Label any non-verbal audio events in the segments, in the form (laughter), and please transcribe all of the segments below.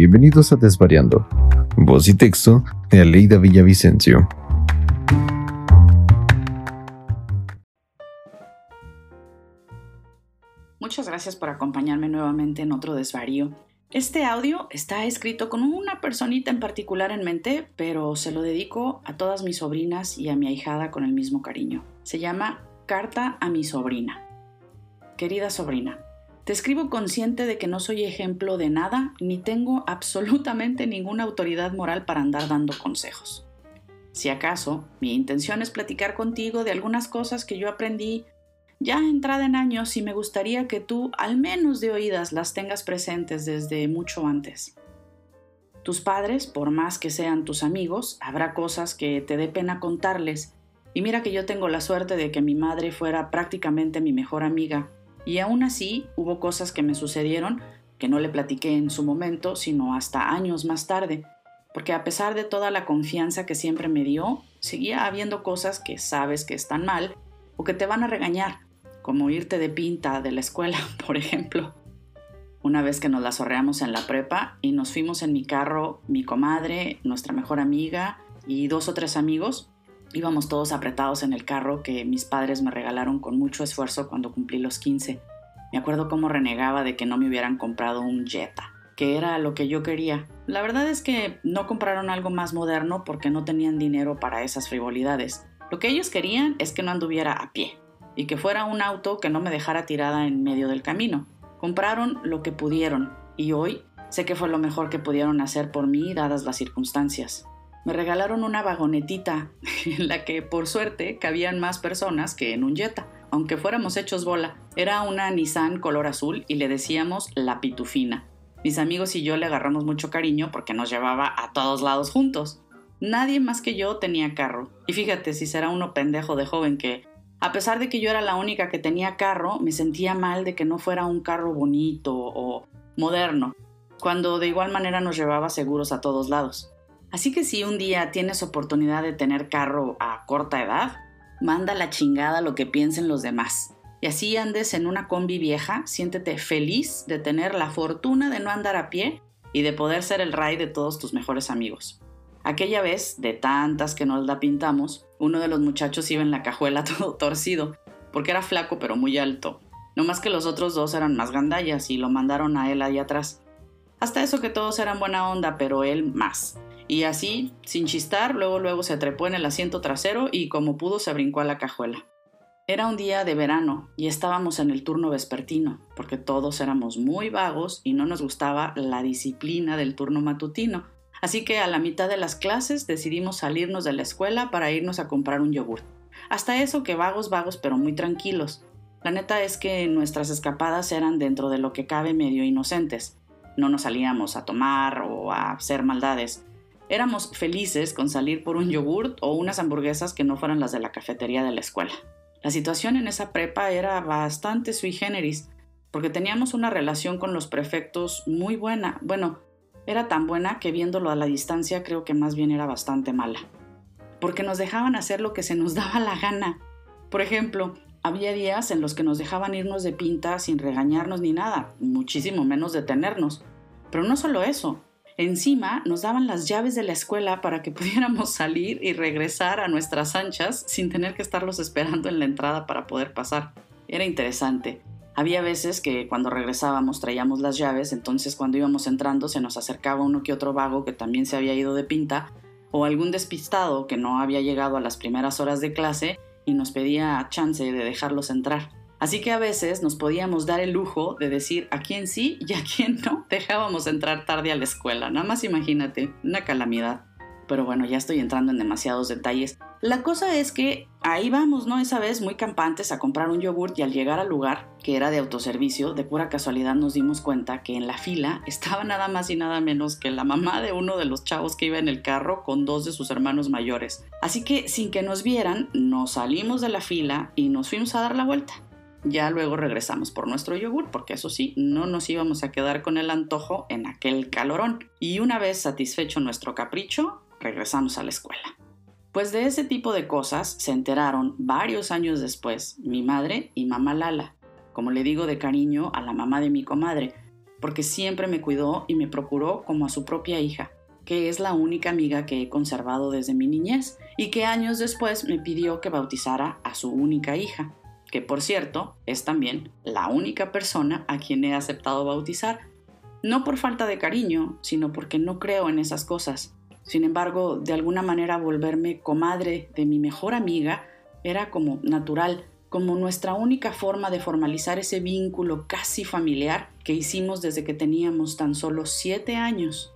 bienvenidos a Desvariando. Voz y texto de Aleida Villavicencio. Muchas gracias por acompañarme nuevamente en otro desvarío. Este audio está escrito con una personita en particular en mente, pero se lo dedico a todas mis sobrinas y a mi ahijada con el mismo cariño. Se llama Carta a mi sobrina. Querida sobrina, te escribo consciente de que no soy ejemplo de nada ni tengo (laughs) absolutamente ninguna autoridad moral para andar dando consejos. Si acaso, mi intención es platicar contigo de algunas cosas que yo aprendí ya entrada en años y me gustaría que tú, al menos de oídas, las tengas presentes desde mucho antes. Tus padres, por más que sean tus amigos, habrá cosas que te dé pena contarles. Y mira que yo tengo la suerte de que mi madre fuera prácticamente mi mejor amiga. Y aún así hubo cosas que me sucedieron que no le platiqué en su momento, sino hasta años más tarde. Porque a pesar de toda la confianza que siempre me dio, seguía habiendo cosas que sabes que están mal o que te van a regañar como irte de pinta de la escuela, (laughs) por ejemplo. Una vez que nos la sorreamos en la prepa y nos fuimos en mi carro, mi comadre, nuestra mejor amiga y dos o tres amigos, íbamos todos apretados en el carro que mis padres me regalaron con mucho esfuerzo cuando cumplí los 15. Me acuerdo cómo renegaba de que no me hubieran comprado un Jetta, que era lo que yo quería. La verdad es que no compraron algo más moderno porque no tenían dinero para esas frivolidades. Lo que ellos querían es que no anduviera a pie, y que fuera un auto que no me dejara tirada en medio del camino. Compraron lo que pudieron y hoy sé que fue lo mejor que pudieron hacer por mí dadas las circunstancias. Me regalaron una vagonetita (laughs) en la que por suerte cabían más personas que en un Jetta, aunque fuéramos hechos bola. Era una Nissan color azul y le decíamos la pitufina. Mis amigos y yo le agarramos mucho cariño porque nos llevaba a todos lados juntos. Nadie más que yo tenía carro. Y fíjate si será uno pendejo de joven que a pesar de que yo era la única que tenía carro, me sentía mal de que no fuera un carro bonito o moderno, cuando de igual manera nos llevaba seguros a todos lados. Así que si un día tienes oportunidad de tener carro a corta edad, manda la chingada lo que piensen los demás. Y así andes en una combi vieja, siéntete feliz de tener la fortuna de no andar a pie y de poder ser el rey de todos tus mejores amigos. Aquella vez, de tantas que nos la pintamos, uno de los muchachos iba en la cajuela (laughs) todo torcido, porque era flaco pero muy alto. No más que los otros dos eran más gandallas y lo mandaron a él ahí atrás. Hasta eso que todos eran buena onda, pero él más. Y así, sin chistar, luego luego se trepó en el asiento trasero y como pudo se brincó a la cajuela. Era un día de verano y estábamos en el turno vespertino, porque todos éramos muy vagos y no nos gustaba la disciplina del turno matutino, Así que a la mitad de las clases decidimos salirnos de la escuela para irnos a comprar un yogur. Hasta eso que vagos, vagos, pero muy tranquilos. La neta es que nuestras escapadas eran dentro de lo que cabe medio inocentes. No nos salíamos a tomar o a hacer maldades. Éramos felices con salir por un yogur o unas hamburguesas que no fueran las de la cafetería de la escuela. La situación en esa prepa era bastante sui generis, porque teníamos una relación con los prefectos muy buena. Bueno, era tan buena que viéndolo a la distancia creo que más bien era bastante mala. Porque nos dejaban hacer lo que se nos (laughs) daba la gana. Por ejemplo, había días en los que nos dejaban irnos de pinta sin regañarnos ni nada, muchísimo menos detenernos. Pero no solo eso, encima nos daban las llaves de la escuela para que (laughs) pudiéramos salir y regresar a nuestras anchas sin tener que estarlos esperando en la entrada para poder pasar. Era interesante. Había veces que cuando regresábamos traíamos las llaves, entonces cuando íbamos entrando se nos acercaba uno que otro vago que también se había ido de pinta, o algún despistado que no había llegado a las primeras horas de clase y nos pedía chance de dejarlos entrar. Así que a veces nos podíamos dar el lujo de decir a quién sí y a quién no dejábamos entrar tarde a la escuela. Nada más imagínate, una calamidad pero bueno, ya estoy entrando en demasiados detalles. La cosa es que ahí vamos, ¿no? Esa vez muy campantes a comprar un yogurt y al llegar al lugar, que era de autoservicio, de pura casualidad nos dimos cuenta que en la fila estaba nada más y nada menos que la mamá de uno de los chavos que iba en el carro con dos de sus hermanos mayores. Así que sin que nos vieran, nos salimos de la fila y nos fuimos a dar la vuelta. Ya luego regresamos por nuestro yogur, porque eso sí, no nos íbamos a quedar con el antojo en aquel calorón. Y una vez satisfecho nuestro capricho, regresamos a la escuela. Pues de ese tipo de cosas se enteraron varios años después mi madre y mamá Lala, como le digo de cariño a la mamá de mi comadre, porque siempre me cuidó y me procuró como a su propia hija, que es la única amiga que he conservado desde mi niñez y que años después me pidió que bautizara a su única hija, que por cierto es también la única persona a quien he aceptado bautizar, no por falta de cariño, sino porque no creo en esas cosas. Sin embargo, de alguna manera volverme comadre de mi mejor amiga era como natural, como nuestra única forma de formalizar ese vínculo casi familiar que hicimos desde que teníamos tan solo siete años.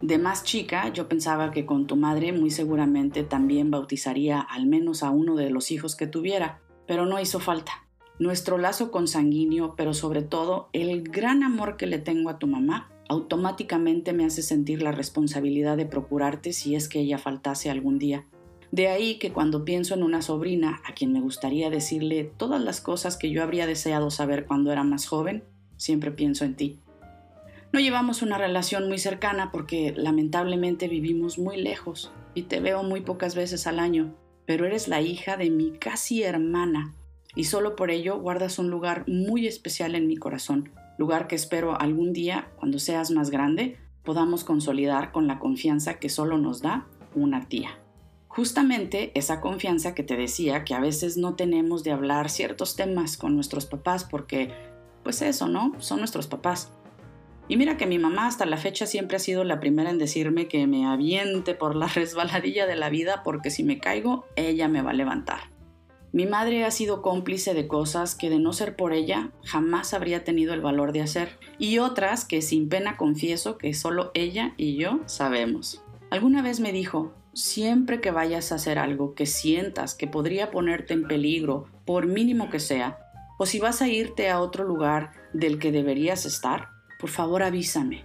De más chica, yo pensaba que con tu madre muy seguramente también bautizaría al menos a uno de los hijos que tuviera, pero no hizo falta. Nuestro lazo consanguíneo, pero sobre todo el gran amor que le tengo a tu mamá, automáticamente me hace sentir la responsabilidad de procurarte si es que ella faltase algún día. De ahí que cuando pienso en una sobrina a quien me gustaría decirle todas las cosas que yo habría deseado saber cuando era más joven, siempre pienso en ti. No llevamos una relación muy cercana porque lamentablemente vivimos muy lejos y te veo muy pocas veces al año, pero eres la hija de mi casi hermana y solo por ello guardas un lugar muy especial en mi corazón, lugar que espero algún día, cuando seas más grande, podamos consolidar con la confianza que solo nos da una tía. Justamente esa confianza que te decía que a veces no tenemos de hablar ciertos temas con nuestros papás porque, pues eso, ¿no? Son nuestros papás. Y mira que mi mamá hasta la fecha siempre ha sido la primera en decirme que me aviente por la (laughs) resbaladilla de la vida porque si me caigo, ella me va a levantar. Mi madre ha sido cómplice de cosas que de no ser por ella jamás habría tenido el valor de hacer y otras que sin pena confieso que solo ella y yo sabemos. Alguna vez me dijo, siempre que vayas a hacer algo que sientas que podría ponerte en peligro, por mínimo que sea, o si vas a irte a otro lugar del que deberías estar, por favor avísame.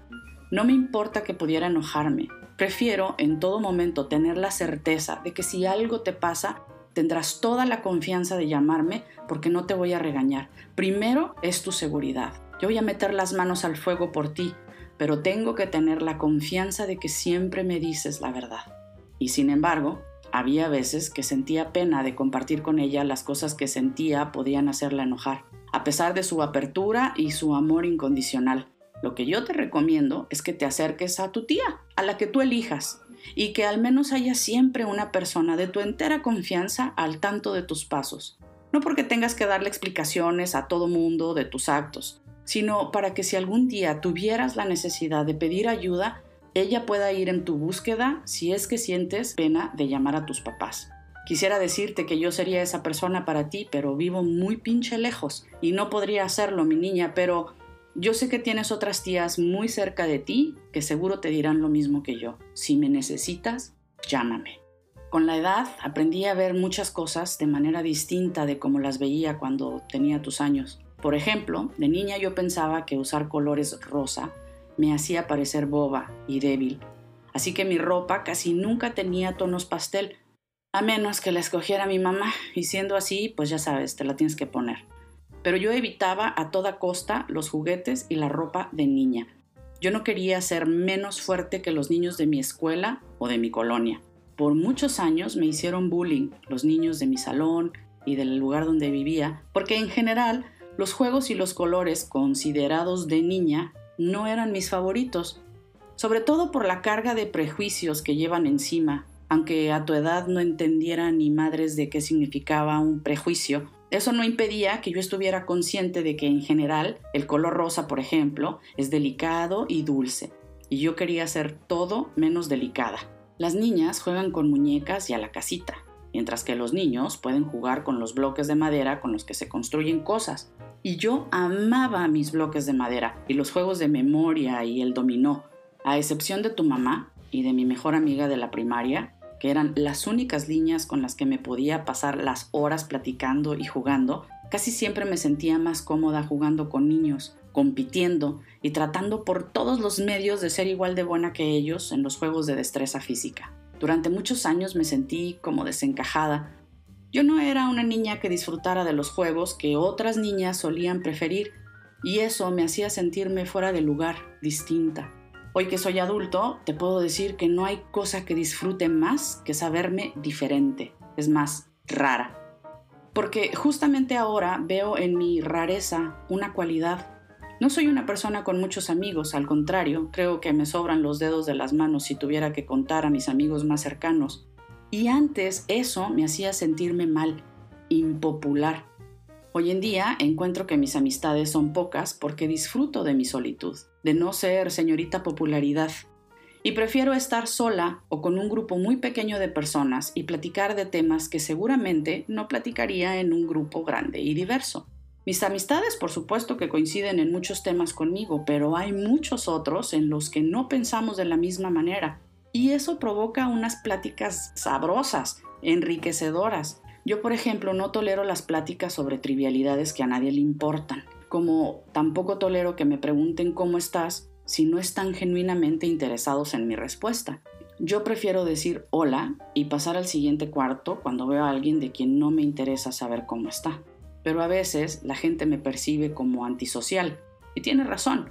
No me importa que pudiera enojarme. Prefiero en todo momento tener la certeza de que si algo te pasa, tendrás toda la confianza de llamarme porque no te voy a regañar. Primero es tu seguridad. Yo voy a meter las manos al fuego por ti, pero tengo que tener la confianza de que siempre me dices la verdad. Y sin embargo, había veces que sentía pena de compartir con ella las cosas que sentía podían hacerla enojar, a pesar de su apertura y su amor incondicional. Lo que yo te recomiendo es que te acerques a tu tía, a la que tú elijas, y que al menos haya siempre una persona de tu entera confianza al tanto de tus pasos. No porque tengas que darle explicaciones a todo mundo de tus actos, sino para que si algún día tuvieras la necesidad de pedir ayuda, ella pueda ir en tu búsqueda si es que sientes pena de llamar a tus papás. Quisiera decirte que yo sería esa persona para ti, pero vivo muy pinche lejos y no podría hacerlo, mi niña, pero yo sé que tienes otras tías muy cerca de ti que seguro te dirán lo mismo que yo. Si me necesitas, llámame. Con la edad aprendí a ver muchas cosas de manera distinta de como las veía cuando tenía tus años. Por ejemplo, de niña yo pensaba que usar colores rosa me hacía parecer boba y débil, así que mi ropa casi nunca tenía tonos pastel, a menos que la escogiera mi mamá, y siendo así, pues ya sabes, te la tienes que poner pero yo evitaba a toda costa los juguetes y la ropa de niña. Yo no quería ser menos fuerte que los niños de mi escuela o de mi colonia. Por muchos años me hicieron bullying los niños de mi salón y del lugar donde vivía, porque en general los juegos y los colores considerados de niña no eran mis favoritos, sobre todo por la carga de prejuicios que llevan encima, aunque a tu edad no entendiera ni madres de qué significaba un prejuicio, eso no impedía que yo estuviera consciente de que en general el color rosa, por ejemplo, es delicado y dulce, y yo quería ser todo menos delicada. Las niñas juegan con muñecas y a la casita, mientras que los niños pueden jugar con los bloques de madera con los que se construyen cosas. Y yo amaba mis bloques de madera y los juegos de memoria y el dominó, a excepción de tu mamá y de mi mejor amiga de la primaria, que eran las únicas líneas con las que me podía pasar las horas platicando y jugando, casi siempre me sentía más cómoda jugando con niños, compitiendo y tratando por todos los medios de ser igual de buena que ellos en los juegos de destreza física. Durante muchos años me sentí como desencajada. Yo no era una niña que disfrutara de los juegos que otras niñas solían preferir, y eso me hacía sentirme fuera de lugar, distinta. Hoy que soy adulto, te puedo decir que no hay cosa que disfrute más que saberme diferente, es más, rara. Porque justamente ahora veo en mi rareza una cualidad. No soy una persona con muchos amigos, al contrario, creo que me sobran los dedos de las manos si tuviera que contar a mis amigos más cercanos. Y antes eso me hacía sentirme mal, impopular. Hoy en día encuentro que mis amistades son pocas porque disfruto de mi solitud, de no ser señorita popularidad. Y prefiero estar sola o con un grupo muy pequeño de personas y platicar de temas que seguramente no platicaría en un grupo grande y diverso. Mis amistades, por supuesto, que coinciden en muchos temas conmigo, pero hay muchos otros en los que no pensamos de la misma manera. Y eso provoca unas pláticas sabrosas, enriquecedoras. Yo, por ejemplo, no tolero las pláticas sobre trivialidades que a nadie le importan, como tampoco tolero que me pregunten cómo estás si no están genuinamente interesados en mi respuesta. Yo prefiero decir hola y pasar al siguiente cuarto cuando veo a alguien de quien no me interesa saber cómo está pero a veces la gente me percibe como antisocial. Y tiene razón.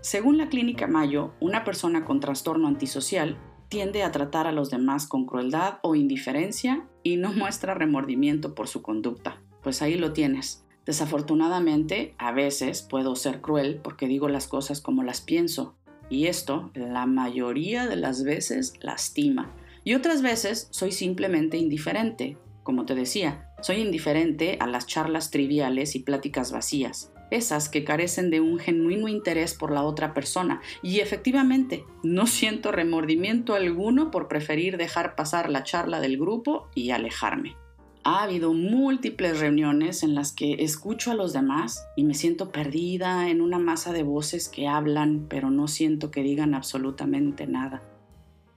Según la clínica Mayo, una persona con trastorno antisocial tiende a tratar a los demás con crueldad o indiferencia y no muestra remordimiento por su conducta. Pues ahí lo tienes. Desafortunadamente, a veces puedo ser cruel porque digo las cosas como las pienso, y esto, la mayoría de las veces, lastima. Y otras veces soy simplemente indiferente, como te decía, soy indiferente a las charlas triviales y pláticas vacías, esas que carecen de un genuino interés por la otra persona, y efectivamente no siento remordimiento alguno por preferir dejar pasar la charla del grupo y alejarme. Ha habido múltiples reuniones en las que escucho a los demás y me siento perdida en una masa de voces que hablan, pero no siento que digan absolutamente nada.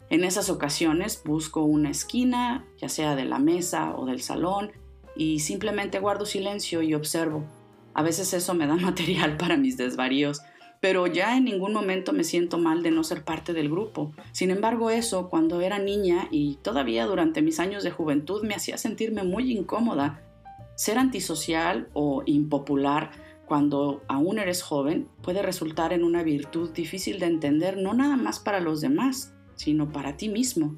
En esas ocasiones busco una esquina, ya sea de la mesa o del salón, y simplemente guardo silencio y observo. A veces eso me da (laughs) material para mis desvaríos, pero ya en ningún momento me siento mal de no ser parte del grupo. Sin embargo, eso cuando era niña y todavía durante mis años de juventud me hacía sentirme muy incómoda. Ser antisocial o impopular cuando aún eres joven puede resultar en una virtud difícil de entender no nada más para los demás, sino para ti mismo.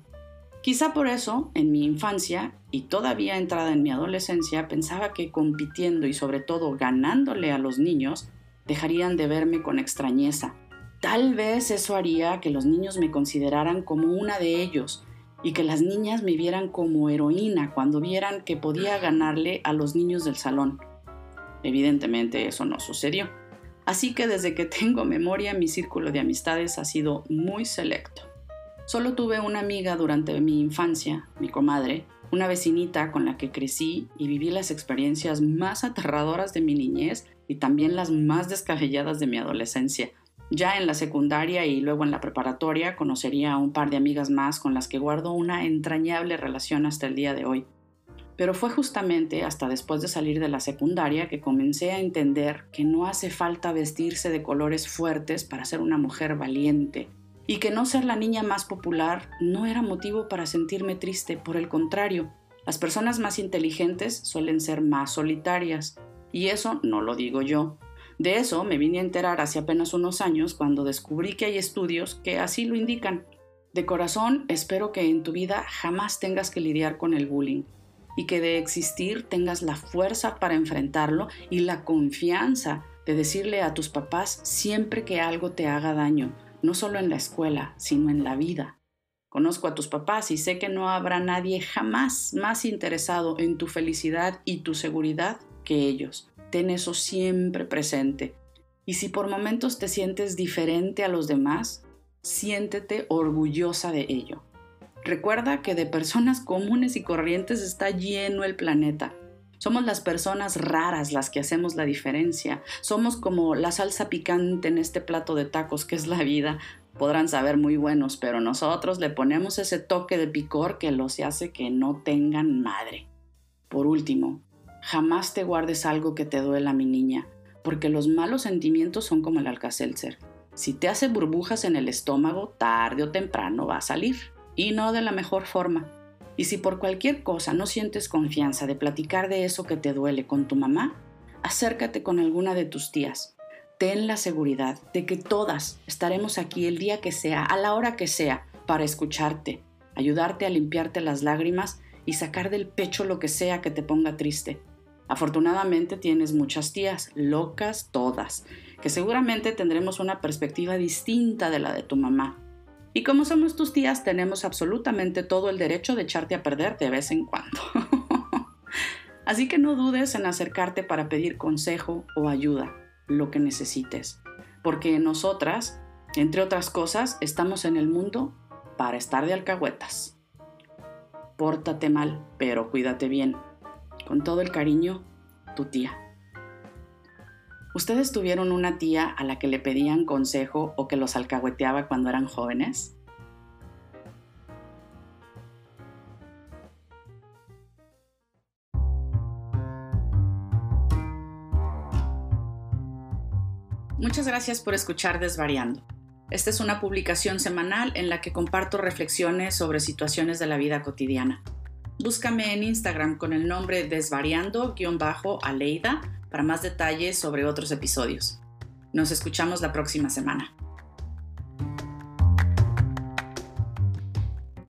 Quizá por eso, en mi infancia y todavía entrada en mi adolescencia, pensaba que compitiendo y sobre todo ganándole a los niños, dejarían de verme con extrañeza. Tal vez eso haría que los niños me consideraran como una de ellos y que las niñas me vieran como heroína cuando vieran que podía ganarle a los niños del salón. Evidentemente eso no sucedió. Así que desde que tengo memoria mi círculo de amistades ha sido muy selecto. Solo tuve una amiga durante mi infancia, mi comadre, una vecinita con la que crecí y viví las experiencias más aterradoras de mi niñez y también las más descabelladas de mi adolescencia. Ya en la secundaria y luego en la preparatoria conocería a un par de amigas más con las que guardo una entrañable relación hasta el día de hoy. Pero fue justamente hasta después de salir de la secundaria que comencé a entender que no hace falta vestirse de colores fuertes para ser una mujer valiente, y que no ser la niña más popular no era motivo para sentirme triste, por el contrario, las personas más inteligentes suelen ser más solitarias, y eso no lo digo yo. De eso me vine a enterar hace apenas unos años cuando descubrí que hay estudios que así lo indican. De corazón espero que en tu vida jamás tengas que lidiar con el bullying y que de existir tengas la fuerza para enfrentarlo y la confianza de decirle a tus papás siempre que algo te haga daño, no solo en la escuela, sino en la vida. Conozco a tus papás y sé que no habrá nadie jamás más interesado en tu felicidad y tu seguridad que ellos. Ten eso siempre presente. Y si por momentos te sientes diferente a los demás, siéntete orgullosa de ello. Recuerda que de personas comunes y corrientes está lleno el planeta somos las personas raras las que hacemos la diferencia. Somos como la salsa picante en este plato de tacos que es la vida. Podrán saber muy buenos, pero nosotros le ponemos ese toque de picor que los hace que no tengan madre. Por último, jamás te guardes algo que te duela, mi niña, porque los malos sentimientos son como el alcacelser. Si te hace burbujas en el estómago, tarde o temprano va a salir, y no de la mejor forma. Y si por cualquier cosa no sientes confianza de platicar de eso que te duele con tu mamá, acércate con alguna de tus tías. Ten la seguridad de que todas estaremos aquí el día que sea, a la hora que sea, para escucharte, ayudarte a limpiarte las lágrimas y sacar del pecho lo que sea que te ponga triste. Afortunadamente tienes muchas tías, locas todas, que seguramente tendremos una perspectiva distinta de la de tu mamá. Y como somos tus tías, tenemos absolutamente todo el derecho de echarte a perder de vez en cuando. (laughs) Así que no dudes en acercarte para pedir consejo o ayuda, lo que necesites, porque nosotras, entre otras cosas, estamos en el mundo para estar de alcahuetas. Pórtate mal, pero cuídate bien. Con todo el cariño, tu tía. ¿Ustedes tuvieron una tía a la que le pedían consejo o que los alcahueteaba cuando eran jóvenes? Muchas gracias por escuchar Desvariando. Esta es una publicación semanal en la que comparto reflexiones sobre situaciones de la vida cotidiana. Búscame en Instagram con el nombre desvariando-aleida para más detalles sobre otros episodios. Nos escuchamos la próxima semana.